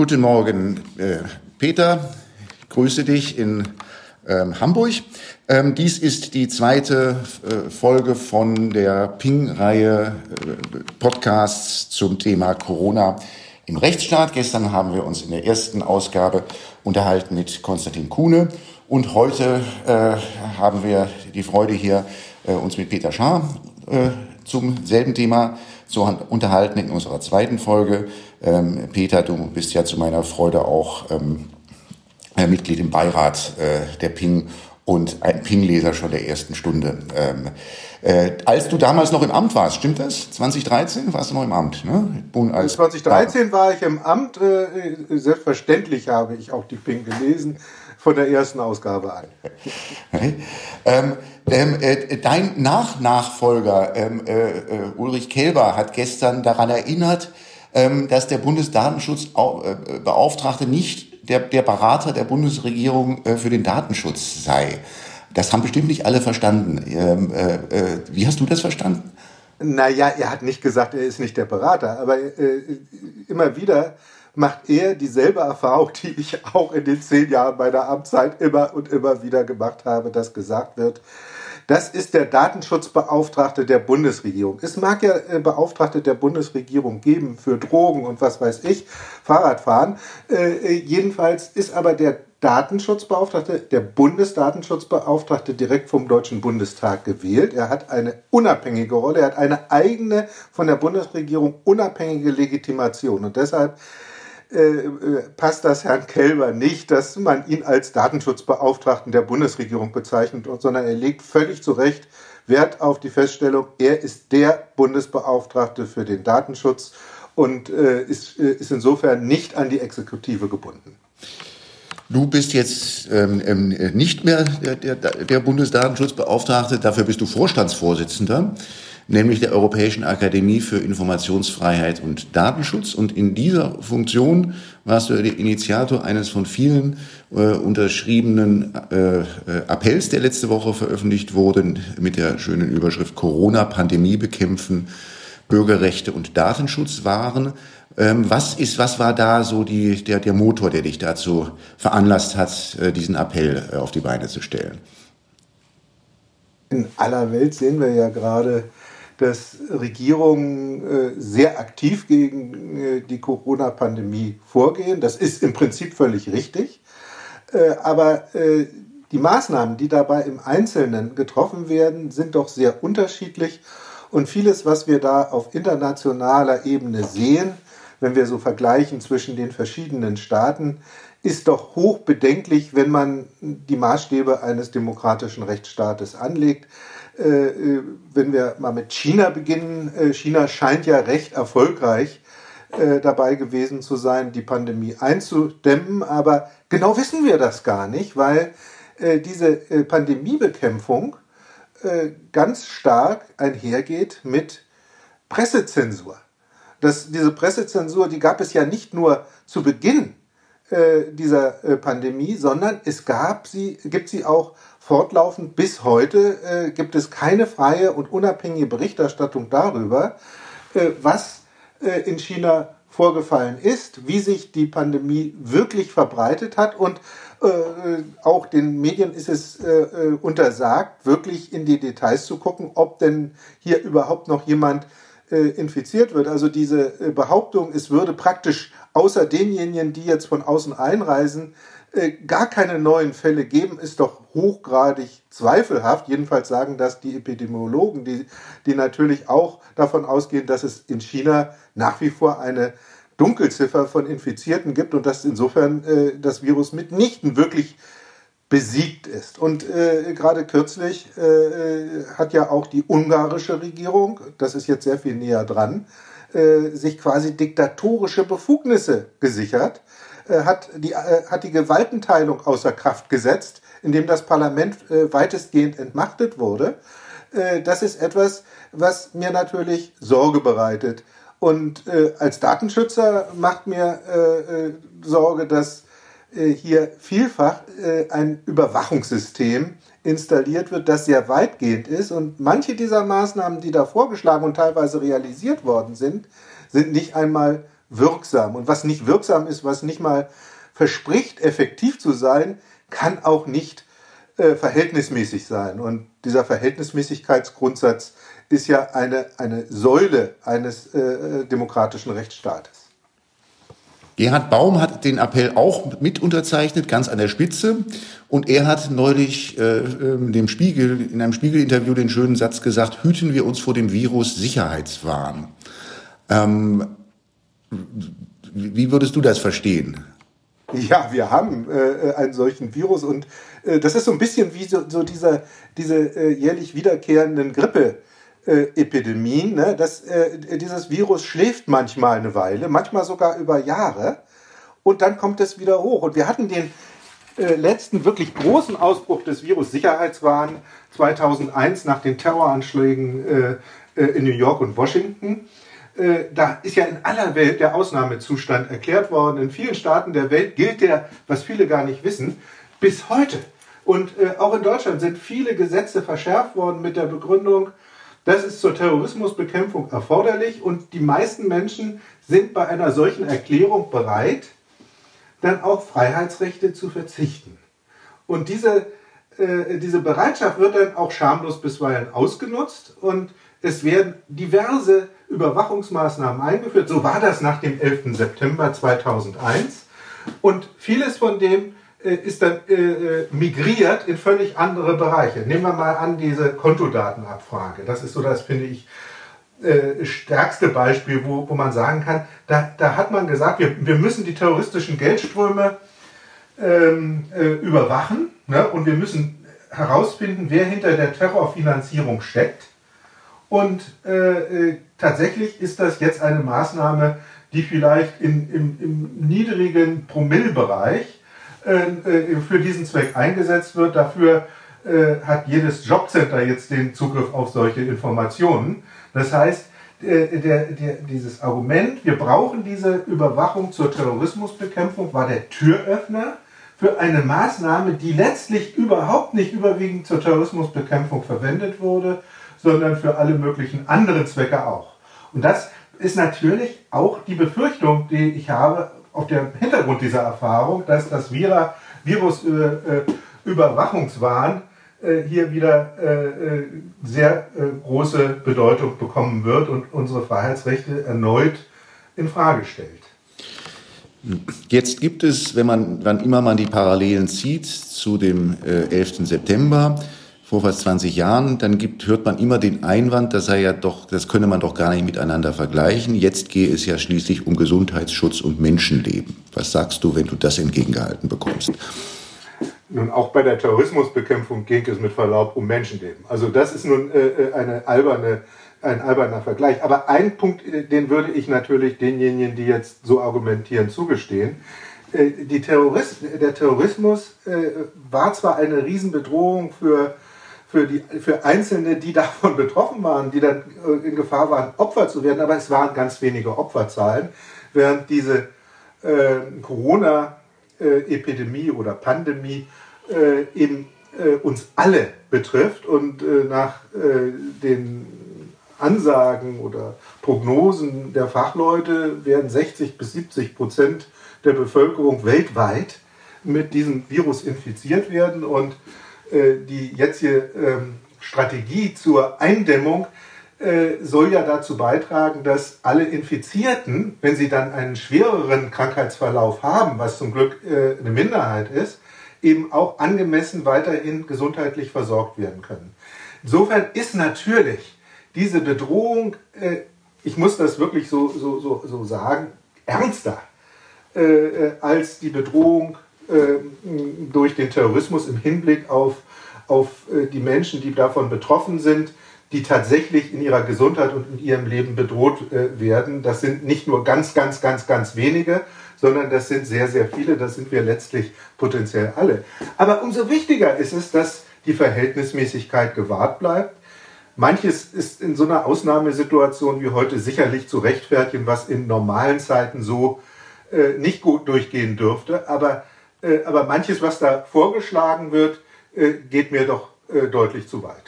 Guten Morgen, äh, Peter. Ich grüße dich in ähm, Hamburg. Ähm, dies ist die zweite äh, Folge von der Ping-Reihe äh, Podcasts zum Thema Corona im Rechtsstaat. Gestern haben wir uns in der ersten Ausgabe unterhalten mit Konstantin Kuhne und heute äh, haben wir die Freude hier, äh, uns mit Peter Schaar äh, zum selben Thema zu unterhalten in unserer zweiten Folge. Ähm, Peter, du bist ja zu meiner Freude auch ähm, äh, Mitglied im Beirat äh, der Ping und ein Ping-Leser schon der ersten Stunde. Ähm, äh, als du damals noch im Amt warst, stimmt das? 2013 warst du noch im Amt, ne? Als 2013 war ich im Amt. Äh, selbstverständlich habe ich auch die Ping gelesen von der ersten Ausgabe an. Okay. Ähm, ähm, äh, dein Nachnachfolger ähm, äh, äh, Ulrich Kelber hat gestern daran erinnert, dass der Bundesdatenschutzbeauftragte nicht der, der Berater der Bundesregierung äh, für den Datenschutz sei. Das haben bestimmt nicht alle verstanden. Ähm, äh, äh, wie hast du das verstanden? Naja, er hat nicht gesagt, er ist nicht der Berater, aber äh, immer wieder macht er dieselbe Erfahrung, die ich auch in den zehn Jahren meiner Amtszeit immer und immer wieder gemacht habe, dass gesagt wird, das ist der Datenschutzbeauftragte der Bundesregierung. Es mag ja äh, Beauftragte der Bundesregierung geben für Drogen und was weiß ich, Fahrradfahren. Äh, äh, jedenfalls ist aber der Datenschutzbeauftragte, der Bundesdatenschutzbeauftragte direkt vom Deutschen Bundestag gewählt. Er hat eine unabhängige Rolle, er hat eine eigene von der Bundesregierung unabhängige Legitimation. Und deshalb äh, äh, passt das Herrn Kelber nicht, dass man ihn als Datenschutzbeauftragten der Bundesregierung bezeichnet, sondern er legt völlig zu Recht Wert auf die Feststellung, er ist der Bundesbeauftragte für den Datenschutz und äh, ist, äh, ist insofern nicht an die Exekutive gebunden. Du bist jetzt ähm, ähm nicht mehr der, der, der Bundesdatenschutzbeauftragte, dafür bist du Vorstandsvorsitzender nämlich der Europäischen Akademie für Informationsfreiheit und Datenschutz. Und in dieser Funktion warst du der Initiator eines von vielen äh, unterschriebenen äh, äh, Appells, der letzte Woche veröffentlicht wurde, mit der schönen Überschrift Corona-Pandemie bekämpfen, Bürgerrechte und Datenschutz waren. Ähm, was ist, was war da so die, der, der Motor, der dich dazu veranlasst hat, äh, diesen Appell äh, auf die Beine zu stellen? In aller Welt sehen wir ja gerade, dass Regierungen äh, sehr aktiv gegen äh, die Corona-Pandemie vorgehen. Das ist im Prinzip völlig richtig. Äh, aber die Maßnahmen, die dabei im Einzelnen getroffen werden, sind doch sehr unterschiedlich. Und vieles, was wir da auf internationaler Ebene sehen, wenn wir so vergleichen zwischen den verschiedenen Staaten, ist doch hoch bedenklich, wenn man die Maßstäbe eines demokratischen Rechtsstaates anlegt. Äh, äh, wenn wir mal mit China beginnen, äh, China scheint ja recht erfolgreich dabei gewesen zu sein, die Pandemie einzudämmen, aber genau wissen wir das gar nicht, weil diese Pandemiebekämpfung ganz stark einhergeht mit Pressezensur. Das, diese Pressezensur, die gab es ja nicht nur zu Beginn dieser Pandemie, sondern es gab sie, gibt sie auch fortlaufend bis heute äh, gibt es keine freie und unabhängige Berichterstattung darüber, äh, was äh, in China vorgefallen ist, wie sich die Pandemie wirklich verbreitet hat und äh, auch den Medien ist es äh, äh, untersagt, wirklich in die Details zu gucken, ob denn hier überhaupt noch jemand infiziert wird. Also diese Behauptung, es würde praktisch außer denjenigen, die jetzt von außen einreisen, äh, gar keine neuen Fälle geben, ist doch hochgradig zweifelhaft. Jedenfalls sagen das die Epidemiologen, die, die natürlich auch davon ausgehen, dass es in China nach wie vor eine Dunkelziffer von Infizierten gibt und dass insofern äh, das Virus mitnichten wirklich besiegt ist. Und äh, gerade kürzlich äh, äh hat ja auch die ungarische Regierung, das ist jetzt sehr viel näher dran, äh, sich quasi diktatorische Befugnisse gesichert hat, die, äh, hat die Gewaltenteilung außer Kraft gesetzt, indem das Parlament äh, weitestgehend entmachtet wurde. Äh, das ist etwas, was mir natürlich Sorge bereitet. Und äh, als Datenschützer macht mir äh, Sorge, dass hier vielfach ein Überwachungssystem installiert wird, das sehr weitgehend ist. Und manche dieser Maßnahmen, die da vorgeschlagen und teilweise realisiert worden sind, sind nicht einmal wirksam. Und was nicht wirksam ist, was nicht mal verspricht, effektiv zu sein, kann auch nicht äh, verhältnismäßig sein. Und dieser Verhältnismäßigkeitsgrundsatz ist ja eine, eine Säule eines äh, demokratischen Rechtsstaates. Gerhard Baum hat den Appell auch mit unterzeichnet, ganz an der Spitze. Und er hat neulich äh, ähm, dem Spiegel, in einem Spiegel-Interview den schönen Satz gesagt, hüten wir uns vor dem Virus Sicherheitswahn. Ähm, wie würdest du das verstehen? Ja, wir haben äh, einen solchen Virus und äh, das ist so ein bisschen wie so, so dieser, diese äh, jährlich wiederkehrenden Grippe. Epidemien. Ne? Das, äh, dieses Virus schläft manchmal eine Weile, manchmal sogar über Jahre und dann kommt es wieder hoch. Und wir hatten den äh, letzten wirklich großen Ausbruch des Virus Sicherheitswahn 2001 nach den Terroranschlägen äh, in New York und Washington. Äh, da ist ja in aller Welt der Ausnahmezustand erklärt worden. In vielen Staaten der Welt gilt der, was viele gar nicht wissen, bis heute. Und äh, auch in Deutschland sind viele Gesetze verschärft worden mit der Begründung, das ist zur Terrorismusbekämpfung erforderlich und die meisten Menschen sind bei einer solchen Erklärung bereit, dann auch Freiheitsrechte zu verzichten. Und diese, äh, diese Bereitschaft wird dann auch schamlos bisweilen ausgenutzt und es werden diverse Überwachungsmaßnahmen eingeführt. So war das nach dem 11. September 2001. Und vieles von dem äh, ist dann äh, äh, migriert in völlig andere Bereiche. Nehmen wir mal an diese Kontodatenabfrage. Das ist so das, finde ich, äh, stärkste Beispiel, wo, wo man sagen kann, da, da hat man gesagt, wir, wir müssen die terroristischen Geldströme ähm, äh, überwachen ne? und wir müssen herausfinden, wer hinter der Terrorfinanzierung steckt. Und äh, äh, tatsächlich ist das jetzt eine Maßnahme, die vielleicht in, im, im niedrigen Promillbereich äh, für diesen Zweck eingesetzt wird. Dafür hat jedes Jobcenter jetzt den Zugriff auf solche Informationen. Das heißt, der, der, dieses Argument, wir brauchen diese Überwachung zur Terrorismusbekämpfung, war der Türöffner für eine Maßnahme, die letztlich überhaupt nicht überwiegend zur Terrorismusbekämpfung verwendet wurde, sondern für alle möglichen anderen Zwecke auch. Und das ist natürlich auch die Befürchtung, die ich habe auf dem Hintergrund dieser Erfahrung, dass das Virus-Überwachungswahn äh, äh, hier wieder äh, äh, sehr große Bedeutung bekommen wird und unsere Freiheitsrechte erneut in Frage stellt. Jetzt gibt es, wenn man, wann immer man die Parallelen zieht zu dem 11. September, vor fast 20 Jahren, dann gibt, hört man immer den Einwand, das sei ja doch, das könne man doch gar nicht miteinander vergleichen. Jetzt gehe es ja schließlich um Gesundheitsschutz und Menschenleben. Was sagst du, wenn du das entgegengehalten bekommst? Nun, auch bei der Terrorismusbekämpfung ging es mit Verlaub um Menschenleben. Also das ist nun äh, äh, eine alberne, ein alberner Vergleich. Aber ein Punkt, äh, den würde ich natürlich denjenigen, die jetzt so argumentieren, zugestehen. Äh, die Terrorist, der Terrorismus äh, war zwar eine Riesenbedrohung für, für, die, für Einzelne, die davon betroffen waren, die dann äh, in Gefahr waren, Opfer zu werden, aber es waren ganz wenige Opferzahlen, während diese Corona- Epidemie oder Pandemie äh, eben äh, uns alle betrifft und äh, nach äh, den Ansagen oder Prognosen der Fachleute werden 60 bis 70 Prozent der Bevölkerung weltweit mit diesem Virus infiziert werden und äh, die jetzige ähm, Strategie zur Eindämmung äh, soll ja dazu beitragen, dass alle Infizierten, wenn sie dann einen schwereren Krankheitsverlauf haben, was zum Glück äh, eine Minderheit ist, eben auch angemessen weiterhin gesundheitlich versorgt werden können. Insofern ist natürlich diese Bedrohung, äh, ich muss das wirklich so, so, so, so sagen, ernster äh, äh als die Bedrohung äh, durch den Terrorismus im Hinblick auf, auf äh, die Menschen, die davon betroffen sind, die tatsächlich in ihrer Gesundheit und in ihrem Leben bedroht äh, werden. Das sind nicht nur ganz, ganz, ganz, ganz wenige, sondern das sind sehr, sehr viele, das sind wir letztlich potenziell alle. Aber umso wichtiger ist es, dass die Verhältnismäßigkeit gewahrt bleibt. Manches ist in so einer Ausnahmesituation wie heute sicherlich zu rechtfertigen, was in normalen Zeiten so äh, nicht gut durchgehen dürfte. Aber, äh, aber manches, was da vorgeschlagen wird, äh, geht mir doch äh, deutlich zu weit.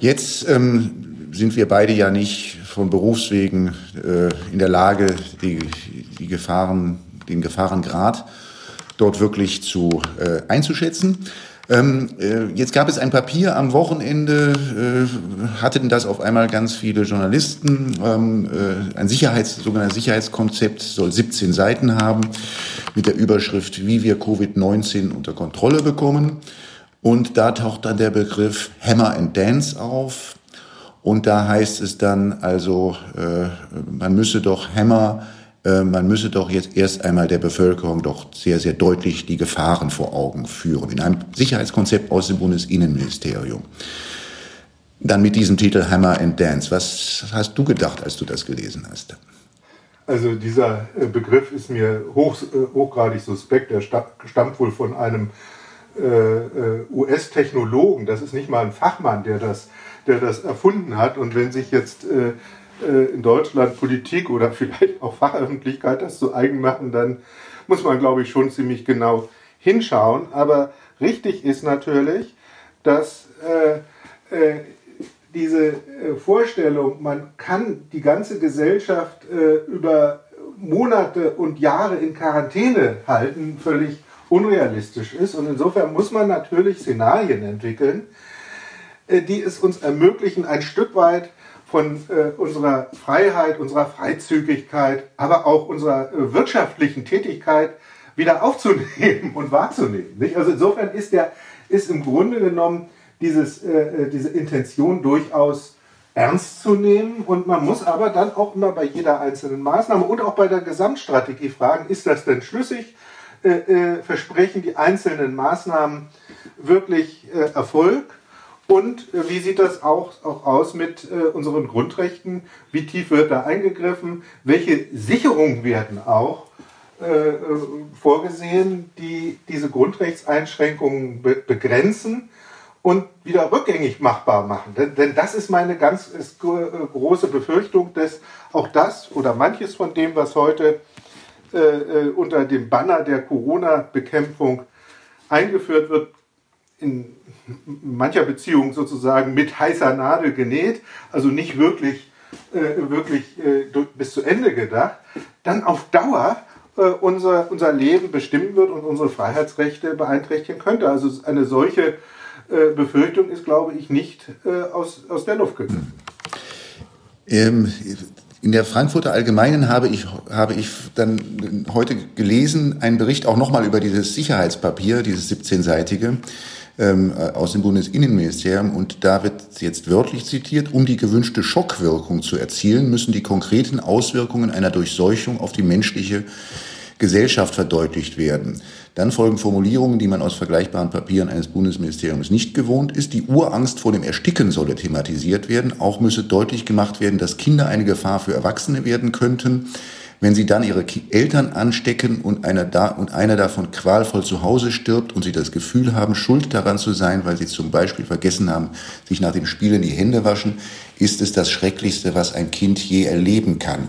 Jetzt ähm, sind wir beide ja nicht von Berufswegen in der Lage, die, die Gefahren, den Gefahrengrad dort wirklich zu einzuschätzen. Ähm, äh, jetzt gab es ein Papier am Wochenende, äh, hatten das auf einmal ganz viele Journalisten. Ähm, äh, ein Sicherheits, sogenanntes Sicherheitskonzept soll 17 Seiten haben mit der Überschrift, wie wir Covid-19 unter Kontrolle bekommen. Und da taucht dann der Begriff Hammer and Dance auf. Und da heißt es dann also, äh, man müsse doch Hammer man müsse doch jetzt erst einmal der Bevölkerung doch sehr, sehr deutlich die Gefahren vor Augen führen. In einem Sicherheitskonzept aus dem Bundesinnenministerium. Dann mit diesem Titel Hammer and Dance. Was hast du gedacht, als du das gelesen hast? Also dieser äh, Begriff ist mir hoch, äh, hochgradig suspekt. Er stammt wohl von einem äh, US-Technologen. Das ist nicht mal ein Fachmann, der das, der das erfunden hat. Und wenn sich jetzt äh, äh, in Deutschland Politik oder vielleicht auch Fachöffentlichkeit das zu eigen machen, dann muss man, glaube ich, schon ziemlich genau hinschauen. Aber richtig ist natürlich, dass äh, äh, diese äh, Vorstellung, man kann die ganze Gesellschaft äh, über Monate und Jahre in Quarantäne halten, völlig unrealistisch ist. Und insofern muss man natürlich Szenarien entwickeln, äh, die es uns ermöglichen, ein Stück weit von äh, unserer Freiheit, unserer Freizügigkeit, aber auch unserer äh, wirtschaftlichen Tätigkeit wieder aufzunehmen und wahrzunehmen. Nicht? Also insofern ist, der, ist im Grunde genommen dieses, äh, äh, diese Intention durchaus ernst zu nehmen und man muss aber dann auch immer bei jeder einzelnen Maßnahme und auch bei der Gesamtstrategie fragen, ist das denn schlüssig? Äh, äh, versprechen die einzelnen Maßnahmen wirklich Erfolg? Und äh, wie sieht das auch, auch aus mit äh, unseren Grundrechten? Wie tief wird da eingegriffen? Welche Sicherungen werden auch äh, äh vorgesehen, die diese Grundrechtseinschränkungen be begrenzen und wieder rückgängig machbar machen? Denn, denn das ist meine ganz ist, äh, große Befürchtung, dass auch das oder manches von dem, was heute unter dem Banner der Corona-Bekämpfung eingeführt wird, in mancher Beziehung sozusagen mit heißer Nadel genäht, also nicht wirklich, äh, wirklich äh, bis zu Ende gedacht, dann auf Dauer äh, unser, unser Leben bestimmen wird und unsere Freiheitsrechte beeinträchtigen könnte. Also eine solche äh, Befürchtung ist, glaube ich, nicht äh, aus, aus der Luft gegriffen. Ähm, in der Frankfurter Allgemeinen habe ich, habe ich dann heute gelesen, einen Bericht auch nochmal über dieses Sicherheitspapier, dieses 17-seitige ähm, äh, aus dem Bundesinnenministerium und da wird jetzt wörtlich zitiert, um die gewünschte Schockwirkung zu erzielen, müssen die konkreten Auswirkungen einer Durchseuchung auf die menschliche Gesellschaft verdeutlicht werden. Dann folgen Formulierungen, die man aus vergleichbaren Papieren eines Bundesministeriums nicht gewohnt ist. Die Urangst vor dem Ersticken solle thematisiert werden. Auch müsse deutlich gemacht werden, dass Kinder eine Gefahr für Erwachsene werden könnten wenn sie dann ihre Eltern anstecken und einer, da, und einer davon qualvoll zu Hause stirbt und sie das Gefühl haben, schuld daran zu sein, weil sie zum Beispiel vergessen haben, sich nach dem Spielen die Hände waschen, ist es das Schrecklichste, was ein Kind je erleben kann.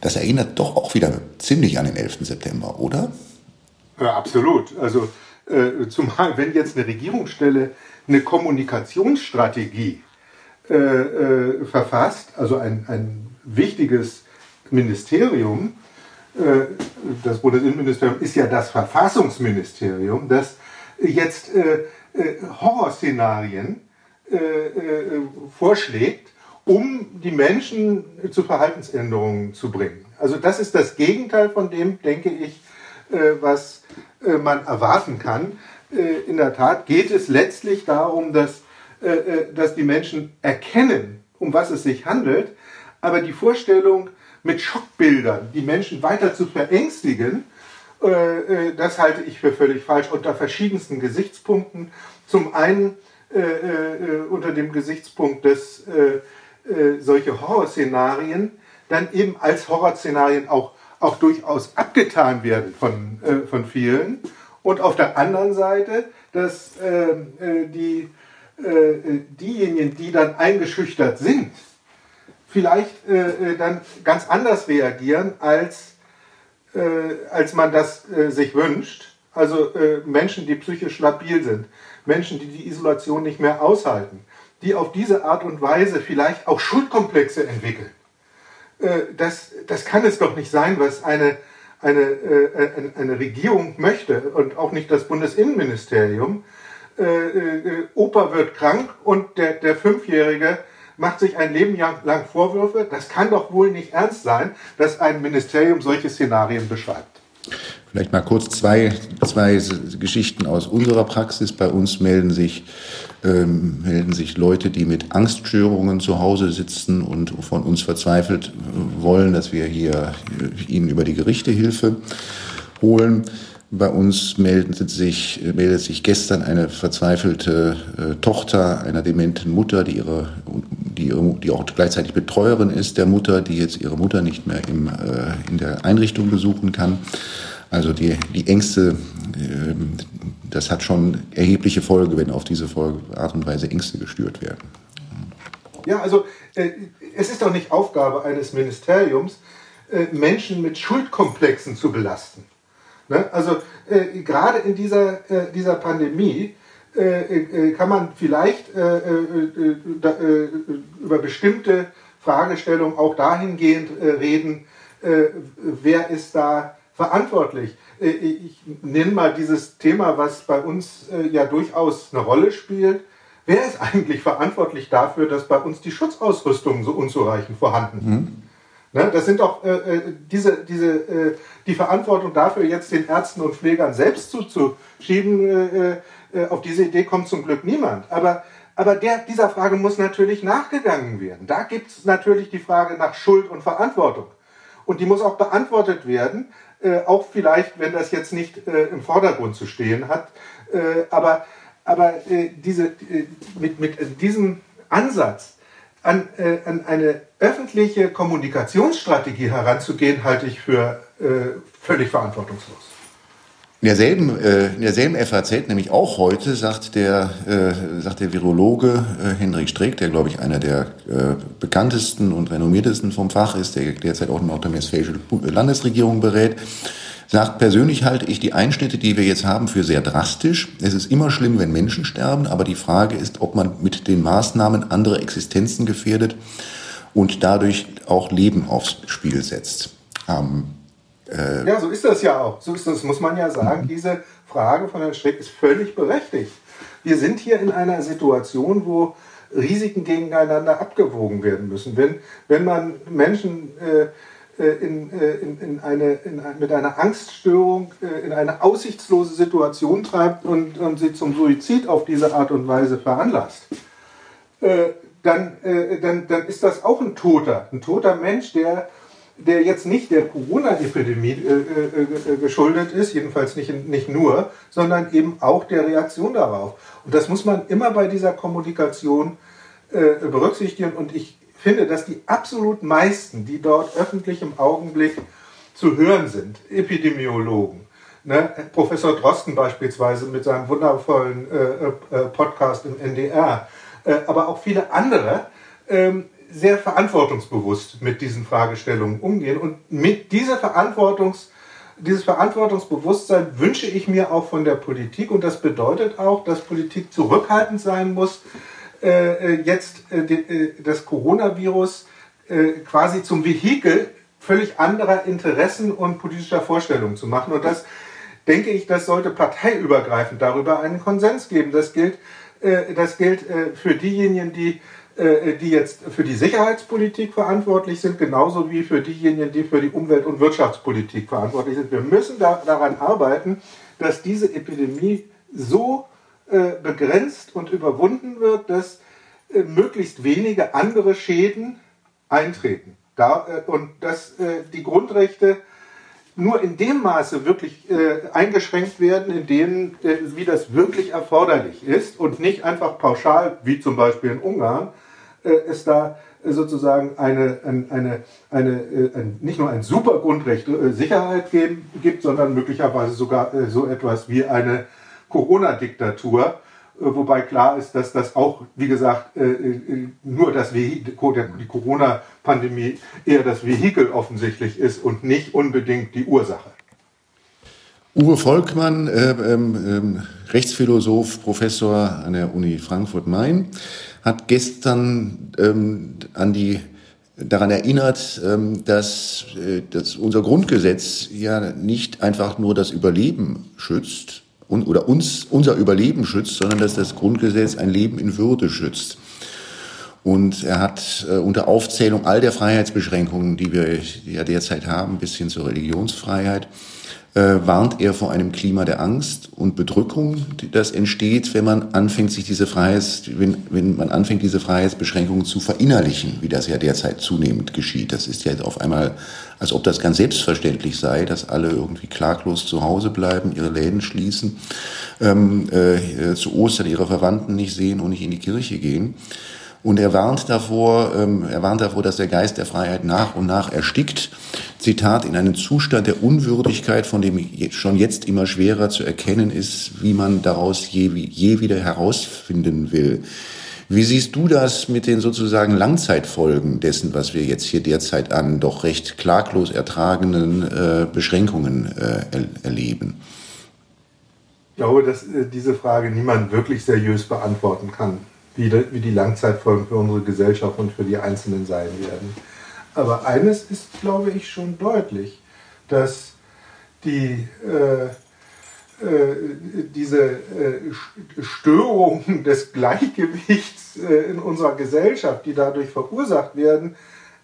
Das erinnert doch auch wieder ziemlich an den 11. September, oder? Ja, absolut. Also äh, zumal, wenn jetzt eine Regierungsstelle eine Kommunikationsstrategie äh, äh, verfasst, also ein, ein wichtiges Ministerium, äh, das Bundesinnenministerium ist ja das Verfassungsministerium, das jetzt äh, äh, Horrorszenarien vorschlägt, um die Menschen zu Verhaltensänderungen zu bringen. Also das ist das Gegenteil von dem, denke ich, was man erwarten kann. In der Tat geht es letztlich darum, dass, dass die Menschen erkennen, um was es sich handelt, aber die Vorstellung, mit Schockbildern die Menschen weiter zu verängstigen, äh, äh, das halte ich für völlig falsch unter verschiedensten Gesichtspunkten. Zum einen äh, unter dem Gesichtspunkt, dass solche Horrorszenarien dann eben als Horrorszenarien auch, auch durchaus abgetan werden von, von vielen. Und auf der anderen Seite, dass die, diejenigen, die dann eingeschüchtert sind, vielleicht äh, äh, dann ganz anders reagieren, als, äh, als man das äh, sich wünscht. Also äh, Menschen, die psychisch labil sind, Menschen, die die Isolation nicht mehr aushalten, die auf diese Art und Weise vielleicht auch Schuldkomplexe entwickeln. Äh, das, das kann es doch nicht sein, was eine, eine, äh, eine Regierung möchte und auch nicht das Bundesinnenministerium. Äh, Opa wird krank und der, der Fünfjährige macht sich ein Leben lang Vorwürfe. Das kann doch wohl nicht ernst sein, dass ein Ministerium solche Szenarien beschreibt. Vielleicht mal kurz zwei, zwei Geschichten aus unserer Praxis. Bei uns melden sich, ähm, melden sich Leute, die mit Angststörungen zu Hause sitzen und von uns verzweifelt wollen, dass wir hier ihnen über die Gerichte Hilfe holen. Bei uns meldet sich, meldet sich gestern eine verzweifelte äh, Tochter einer dementen Mutter, die ihre, die, die auch gleichzeitig Betreuerin ist der Mutter, die jetzt ihre Mutter nicht mehr im, äh, in der Einrichtung besuchen kann. Also die, die Ängste, äh, das hat schon erhebliche Folge, wenn auf diese Art und Weise Ängste gestört werden. Ja, also äh, es ist doch nicht Aufgabe eines Ministeriums, äh, Menschen mit Schuldkomplexen zu belasten. Ne? Also äh, gerade in dieser, äh, dieser Pandemie kann man vielleicht über bestimmte Fragestellungen auch dahingehend reden, wer ist da verantwortlich. Äh, ich nenne mal dieses Thema, was bei uns äh, ja durchaus eine Rolle spielt. Wer ist eigentlich verantwortlich dafür, dass bei uns die Schutzausrüstungen so unzureichend vorhanden sind? Mhm. Ne, das sind doch äh, diese, diese, äh, die Verantwortung dafür, jetzt den Ärzten und Pflegern selbst zuzuschieben. Äh, auf diese Idee kommt zum Glück niemand. Aber, aber der, dieser Frage muss natürlich nachgegangen werden. Da gibt es natürlich die Frage nach Schuld und Verantwortung. Und die muss auch beantwortet werden. Äh, auch vielleicht, wenn das jetzt nicht äh, im Vordergrund zu stehen hat. Aber aber diese, mit, mit diesem Ansatz an, an eine öffentliche Kommunikationsstrategie heranzugehen, halte ich für völlig verantwortungslos. In derselben, äh, in derselben FAZ, nämlich auch heute, sagt der, äh, sagt der Virologe äh, Hendrik Streeck, der, glaube ich, einer der äh, bekanntesten und renommiertesten vom Fach ist, der derzeit auch in nordrhein-westfälische Landesregierung berät, sagt, persönlich halte ich die Einschnitte, die wir jetzt haben, für sehr drastisch. Es ist immer schlimm, wenn Menschen sterben, aber die Frage ist, ob man mit den Maßnahmen andere Existenzen gefährdet und dadurch auch Leben aufs Spiel setzt. Ähm, äh ja, so ist das ja auch. So ist das, muss man ja sagen. Diese Frage von Herrn Streck ist völlig berechtigt. Wir sind hier in einer Situation, wo Risiken gegeneinander abgewogen werden müssen. Wenn, wenn man Menschen äh, äh in, äh, in, in eine, in, mit einer Angststörung äh, in eine aussichtslose Situation treibt und, und sie zum Suizid auf diese Art und Weise veranlasst, äh, dann, dann, dann ist das auch ein Toter, ein toter Mensch, der der jetzt nicht der Corona-Epidemie äh, äh, äh, geschuldet ist, jedenfalls nicht, nicht nur, sondern eben auch der Reaktion darauf. Und das muss man immer bei dieser Kommunikation äh, berücksichtigen. Und ich finde, dass die absolut meisten, die dort öffentlich im Augenblick zu hören sind, Epidemiologen, ne, Professor Drosten beispielsweise mit seinem wundervollen äh, äh, Podcast im NDR, aber auch viele andere, ähm, sehr verantwortungsbewusst mit diesen Fragestellungen umgehen. Und mit dieser Verantwortungs, dieses Verantwortungsbewusstsein wünsche ich mir auch von der Politik. Und das bedeutet auch, dass Politik zurückhaltend sein muss, äh, äh jetzt äh, äh, das Coronavirus äh, quasi zum Vehikel völlig anderer Interessen und politischer Vorstellungen zu machen. Und das denke ich, das sollte parteiübergreifend darüber einen Konsens geben. Das gilt, äh, das gilt für diejenigen, die äh, die jetzt für die Sicherheitspolitik verantwortlich sind, genauso wie für diejenigen, die für die Umwelt- und Wirtschaftspolitik verantwortlich sind. Wir müssen da, daran arbeiten, dass diese Epidemie so äh, begrenzt und überwunden wird, dass äh, möglichst wenige andere Schäden eintreten. Da, äh, und dass äh, die Grundrechte nur in dem Maße wirklich äh, eingeschränkt werden, in dem, äh, wie das wirklich erforderlich ist und nicht einfach pauschal, wie zum Beispiel in Ungarn, äh, es da sozusagen eine, eine, eine, äh, ein, nicht nur ein super Grundrecht äh, Sicherheit geben, gibt, sondern möglicherweise sogar so etwas wie eine Corona-Diktatur, wobei klar ist, dass das auch, wie gesagt, nur das Vehikel, die Corona-Pandemie eher das Vehikel offensichtlich ist und nicht unbedingt die Ursache. Uwe Volkmann, äh, ähm, Rechtsphilosoph, Professor an der Uni Frankfurt-Main, hat gestern ähm, an die daran erinnert, ähm, dass, äh, dass unser Grundgesetz ja nicht einfach nur das Überleben schützt und, oder uns unser Überleben schützt, sondern dass das Grundgesetz ein Leben in Würde schützt. Und er hat äh, unter Aufzählung all der Freiheitsbeschränkungen, die wir ja derzeit haben, bis hin zur Religionsfreiheit, äh, warnt er vor einem Klima der Angst und Bedrückung, das entsteht, wenn man anfängt, sich diese Freiheits, wenn, wenn man anfängt, diese Freiheitsbeschränkungen zu verinnerlichen, wie das ja derzeit zunehmend geschieht. Das ist ja auf einmal, als ob das ganz selbstverständlich sei, dass alle irgendwie klaglos zu Hause bleiben, ihre Läden schließen, ähm, äh, zu Ostern ihre Verwandten nicht sehen und nicht in die Kirche gehen. Und er warnt davor, ähm, er warnt davor, dass der Geist der Freiheit nach und nach erstickt. Zitat, in einem Zustand der Unwürdigkeit, von dem schon jetzt immer schwerer zu erkennen ist, wie man daraus je, je wieder herausfinden will. Wie siehst du das mit den sozusagen Langzeitfolgen dessen, was wir jetzt hier derzeit an doch recht klaglos ertragenen äh, Beschränkungen äh, er erleben? Ich glaube, dass äh, diese Frage niemand wirklich seriös beantworten kann wie, wie die Langzeitfolgen für unsere Gesellschaft und für die Einzelnen sein werden. Aber eines ist, glaube ich, schon deutlich, dass die, äh, äh, diese äh, Störungen des Gleichgewichts äh, in unserer Gesellschaft, die dadurch verursacht werden,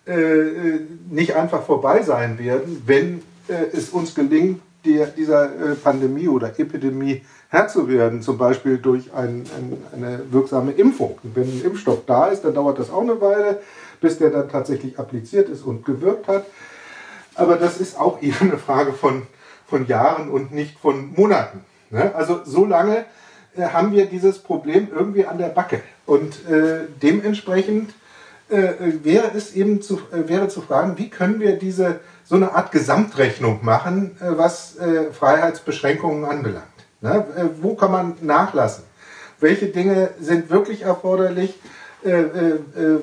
äh, nicht einfach vorbei sein werden, wenn äh, es uns gelingt, die, dieser Pandemie oder Epidemie Herr zu werden, zum Beispiel durch ein, ein, eine wirksame Impfung. Und wenn ein Impfstoff da ist, dann dauert das auch eine Weile, bis der dann tatsächlich appliziert ist und gewirkt hat. Aber das ist auch eben eine Frage von, von Jahren und nicht von Monaten. Ne? Also so lange äh, haben wir dieses Problem irgendwie an der Backe. Und äh, dementsprechend äh, wäre es eben zu, äh, wäre zu fragen, wie können wir diese so eine Art Gesamtrechnung machen, äh, was äh, Freiheitsbeschränkungen anbelangt. Ne? Äh, wo kann man nachlassen? Welche Dinge sind wirklich erforderlich?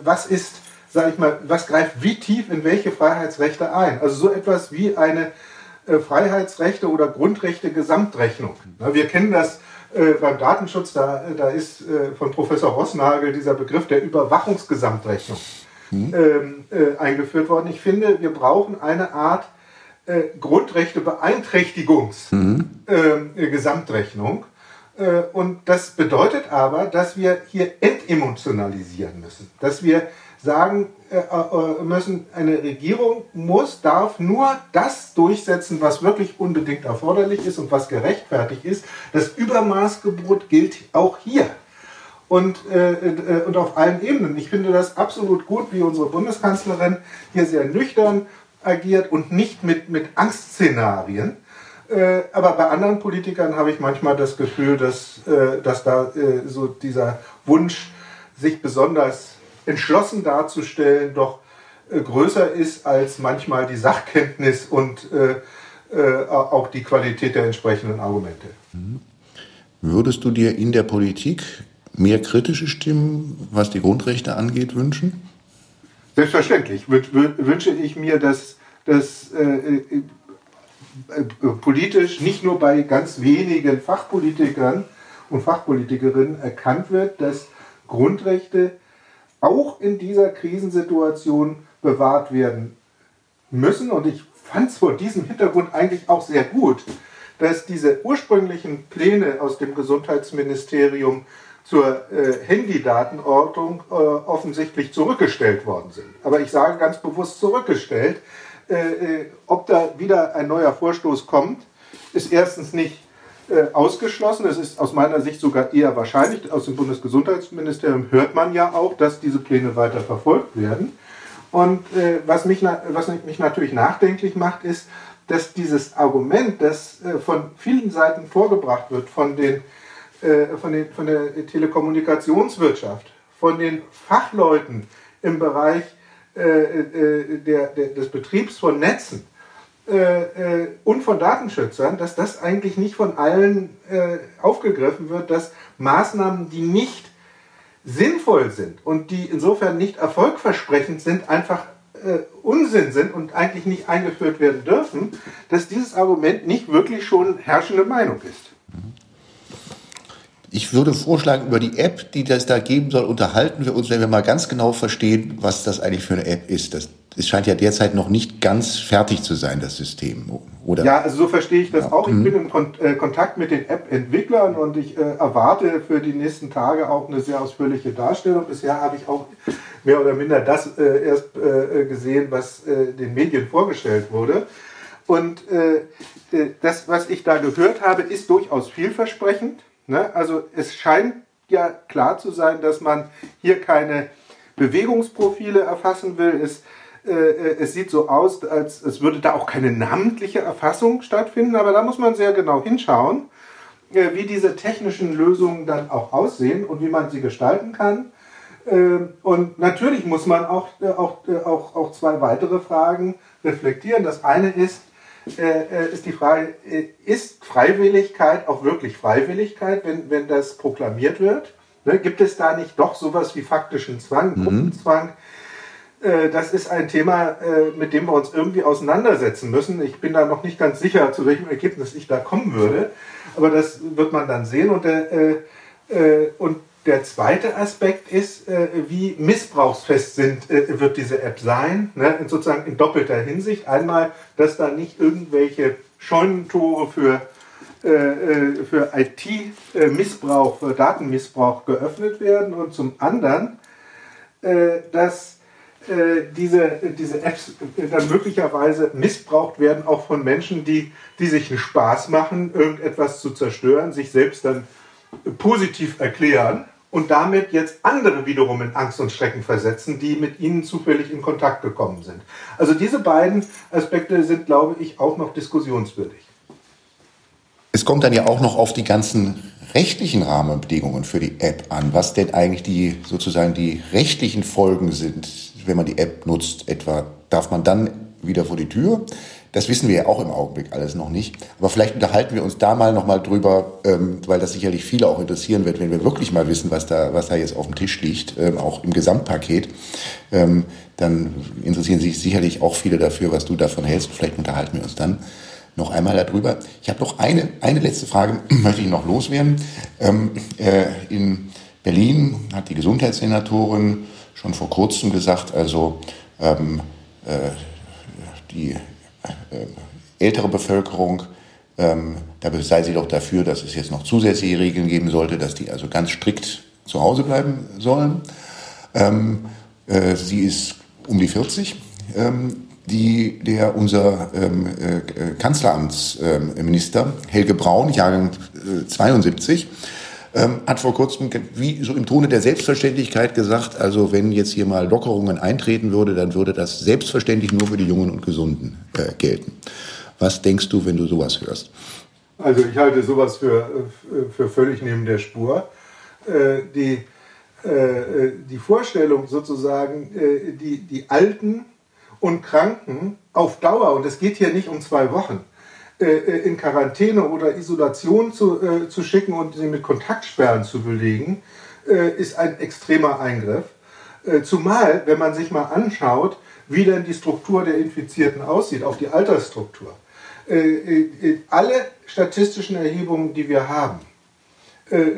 Was ist, sage ich mal, was greift wie tief in welche Freiheitsrechte ein? Also so etwas wie eine Freiheitsrechte oder Grundrechte Gesamtrechnung. Wir kennen das beim Datenschutz, da, da ist von Professor Rossnagel dieser Begriff der Überwachungsgesamtrechnung mhm. Ähm, eingeführt worden. Ich finde, wir brauchen eine Art äh, Grundrechtebeeinträchtigungs-Gesamtrechnung. Mhm. Äh, äh, und das bedeutet aber, dass wir hier entemotionalisieren müssen, dass wir sagen äh, äh, müssen, eine Regierung muss, darf nur das durchsetzen, was wirklich unbedingt erforderlich ist und was gerechtfertigt ist. Das Übermaßgebot gilt auch hier. Und, äh, und auf allen Ebenen. Ich finde das absolut gut, wie unsere Bundeskanzlerin hier sehr nüchtern agiert und nicht mit, mit Angstszenarien. Äh, aber bei anderen Politikern habe ich manchmal das Gefühl, dass, äh, dass da äh, so dieser Wunsch, sich besonders entschlossen darzustellen, doch äh, größer ist als manchmal die Sachkenntnis und äh, äh, auch die Qualität der entsprechenden Argumente. Mhm. Würdest du dir in der Politik mehr kritische Stimmen, was die Grundrechte angeht, wünschen? Selbstverständlich wünsche ich mir, dass, dass äh, äh, äh, politisch nicht nur bei ganz wenigen Fachpolitikern und Fachpolitikerinnen erkannt wird, dass Grundrechte auch in dieser Krisensituation bewahrt werden müssen. Und ich fand es vor diesem Hintergrund eigentlich auch sehr gut, dass diese ursprünglichen Pläne aus dem Gesundheitsministerium zur äh, Handydatenortung äh, offensichtlich zurückgestellt worden sind. Aber ich sage ganz bewusst zurückgestellt. Äh, äh ob da wieder ein neuer Vorstoß kommt, ist erstens nicht äh, ausgeschlossen. Es ist aus meiner Sicht sogar eher wahrscheinlich. Aus dem Bundesgesundheitsministerium hört man ja auch, dass diese Pläne weiter verfolgt werden. Und äh, was, mich, was mich natürlich nachdenklich macht, ist, dass dieses Argument, das von vielen Seiten vorgebracht wird, von den äh, von, den, von der Telekommunikationswirtschaft, von den Fachleuten im Bereich äh, äh, der, der, des Betriebs von Netzen äh, und von Datenschützern, dass das eigentlich nicht von allen aufgegriffen wird, dass Maßnahmen, die nicht sinnvoll sind und die insofern nicht erfolgversprechend sind, einfach äh, Unsinn sind und eigentlich nicht eingeführt werden dürfen, dass dieses Argument nicht wirklich schon herrschende Meinung ist. Ich würde vorschlagen, über die App, die das da geben soll, unterhalten wir uns, wenn wir mal ganz genau verstehen, was das eigentlich für eine App ist. Das, es scheint ja derzeit noch nicht ganz fertig zu sein, das System, oder? Ja, also so verstehe ich das ja. auch. Ich mhm. bin in äh, Kontakt mit den App-Entwicklern und ich äh, erwarte für die nächsten Tage auch eine sehr ausführliche Darstellung. Bisher habe ich auch mehr oder minder das äh, erst äh, gesehen, was äh, den Medien vorgestellt wurde. Und äh, das, was ich da gehört habe, ist durchaus vielversprechend. Ne? Also es scheint ja klar zu sein, dass man hier keine Bewegungsprofile erfassen will. Es, äh, es sieht so aus, als es würde da auch keine namentliche Erfassung stattfinden, aber da muss man sehr genau hinschauen, äh, wie diese technischen Lösungen dann auch aussehen und wie man sie gestalten kann. Äh, und natürlich muss man auch, äh, auch, äh, auch, auch zwei weitere Fragen reflektieren. Das eine ist, äh, äh, ist die Frage, äh, ist Freiwilligkeit auch wirklich Freiwilligkeit, wenn, wenn das proklamiert wird? Ne, gibt es da nicht doch sowas wie faktischen Zwang, mhm. Gruppenzwang? Äh, das ist ein Thema, äh, mit dem wir uns irgendwie auseinandersetzen müssen. Ich bin da noch nicht ganz sicher, zu welchem Ergebnis ich da kommen würde, aber das wird man dann sehen. Und, und der zweite Aspekt ist, äh, wie missbrauchsfest sind, äh, wird diese App sein, ne? sozusagen in doppelter Hinsicht. Einmal, dass da nicht irgendwelche Scheunentore für, äh, für IT-Missbrauch, für Datenmissbrauch geöffnet werden und zum anderen, dass diese, diese Apps dann möglicherweise missbraucht werden, auch von Menschen, die, die sich einen Spaß machen, irgendetwas zu zerstören, sich selbst dann positiv erklären und damit jetzt andere wiederum in Angst und Schrecken versetzen, die mit ihnen zufällig in Kontakt gekommen sind. Also diese beiden Aspekte sind, glaube ich, auch noch diskussionswürdig. Es kommt dann ja auch noch auf die ganzen rechtlichen Rahmenbedingungen für die App an, was denn eigentlich die sozusagen die rechtlichen Folgen sind, wenn man die App nutzt. Etwa darf man dann wieder vor die Tür? Das wissen wir ja auch im Augenblick alles noch nicht. Aber vielleicht unterhalten wir uns da mal nochmal drüber, ähm, weil das sicherlich viele auch interessieren wird, wenn wir wirklich mal wissen, was da, was da jetzt auf dem Tisch liegt, ähm, auch im Gesamtpaket. Ähm, dann interessieren sich sicherlich auch viele dafür, was du davon hältst. Vielleicht unterhalten wir uns dann noch einmal darüber. Ich habe noch eine, eine letzte Frage, möchte ich noch loswerden. Ähm, äh, in Berlin hat die Gesundheitssenatorin schon vor kurzem gesagt, also ähm, äh, die ältere Bevölkerung, ähm, da sei sie doch dafür, dass es jetzt noch zusätzliche Regeln geben sollte, dass die also ganz strikt zu Hause bleiben sollen. Ähm, äh, sie ist um die 40. Ähm, die, der unser ähm, äh, Kanzleramtsminister Helge Braun, Jahrgang äh, 72, ähm, hat vor kurzem wie so im Tone der Selbstverständlichkeit gesagt, also wenn jetzt hier mal Lockerungen eintreten würde, dann würde das selbstverständlich nur für die Jungen und Gesunden äh, gelten. Was denkst du, wenn du sowas hörst? Also ich halte sowas für, äh, für völlig neben der Spur. Äh, die, äh, die Vorstellung sozusagen, die, die Alten und Kranken auf Dauer, und es geht hier nicht um zwei Wochen, äh, äh, in Quarantäne oder Isolation zu, äh, zu schicken und sie mit Kontaktsperren zu belegen, äh, ist ein extremer Eingriff. Äh, zumal, wenn man sich mal anschaut, wie denn die Struktur der Infizierten aussieht, auch die Altersstruktur. Äh, alle statistischen Erhebungen, die wir haben,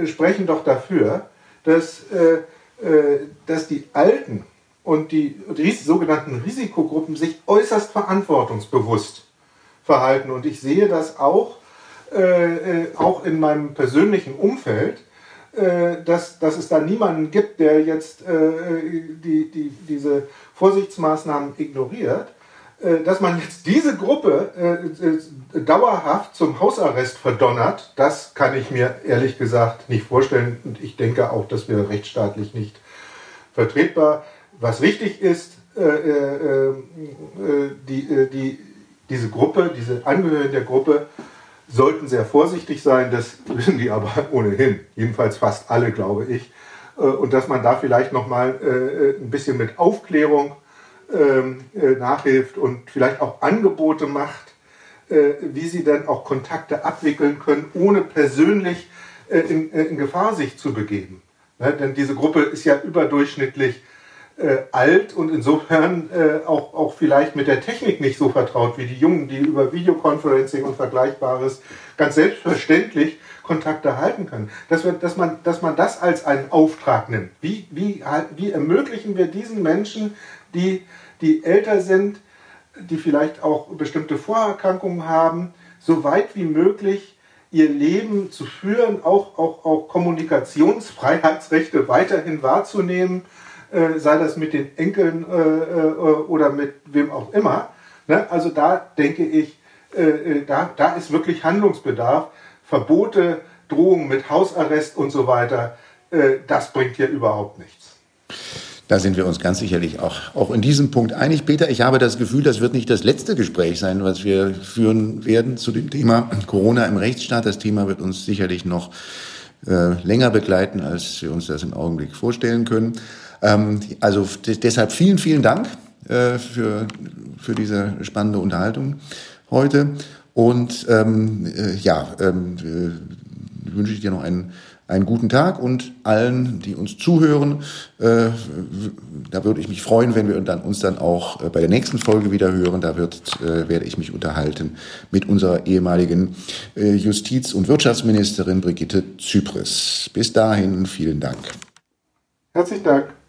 sprechen doch dafür, dass, dass die Alten und die, die sogenannten Risikogruppen sich äußerst verantwortungsbewusst verhalten. Und ich sehe das auch, äh, äh, auch in meinem persönlichen Umfeld, äh, dass, dass es da niemanden gibt, der jetzt äh, die, die, diese Vorsichtsmaßnahmen ignoriert. Äh, dass man jetzt diese Gruppe äh, dauerhaft zum Hausarrest verdonnert, das kann ich mir ehrlich gesagt nicht vorstellen. Und ich denke auch, das wäre rechtsstaatlich nicht vertretbar. Was wichtig ist, die, die diese Gruppe, diese Angehörigen der Gruppe sollten sehr vorsichtig sein, das wissen die aber ohnehin, jedenfalls fast alle, glaube ich. Äh, und dass man da vielleicht nochmal äh, ein bisschen mit Aufklärung ähm, äh, nachhilft und vielleicht auch Angebote macht, wie sie dann auch Kontakte abwickeln können, ohne persönlich in, in Gefahr sich zu begeben. Denn diese Gruppe ist ja überdurchschnittlich äh, alt und insofern äh, auch, auch vielleicht mit der Technik nicht so vertraut wie die Jungen, die über Videoconferencing und Vergleichbares ganz selbstverständlich Kontakte halten können. Dass, wir, dass, man, dass man das als einen Auftrag nimmt. Wie, wie, wie ermöglichen wir diesen Menschen, die, die älter sind, die vielleicht auch bestimmte Vorerkrankungen haben, so weit wie möglich ihr Leben zu führen, auch, auch, auch Kommunikationsfreiheitsrechte weiterhin wahrzunehmen, äh, sei das mit den Enkeln äh, äh, oder mit wem auch immer. Ne? Also da denke ich, äh, da, da ist wirklich Handlungsbedarf. Verbote, Drohungen mit Hausarrest und so weiter, das bringt hier überhaupt nichts. Da sind wir uns ganz sicherlich auch, auch in diesem Punkt einig. Peter, ich habe das Gefühl, das wird nicht das letzte Gespräch sein, was wir führen werden zu dem Thema Corona im Rechtsstaat. Das Thema wird uns sicherlich noch äh, länger begleiten, als wir uns das im Augenblick vorstellen können. Ähm, also deshalb vielen, vielen Dank äh, für, für diese spannende Unterhaltung heute. Und ähm, äh, ja, ähm, äh, wünsche ich dir noch einen einen guten Tag und allen, die uns zuhören. Äh, da würde ich mich freuen, wenn wir dann, uns dann auch äh, bei der nächsten Folge wieder hören. Da wird, äh, werde ich mich unterhalten mit unserer ehemaligen äh, Justiz- und Wirtschaftsministerin Brigitte Zypris. Bis dahin, vielen Dank. Herzlichen Dank.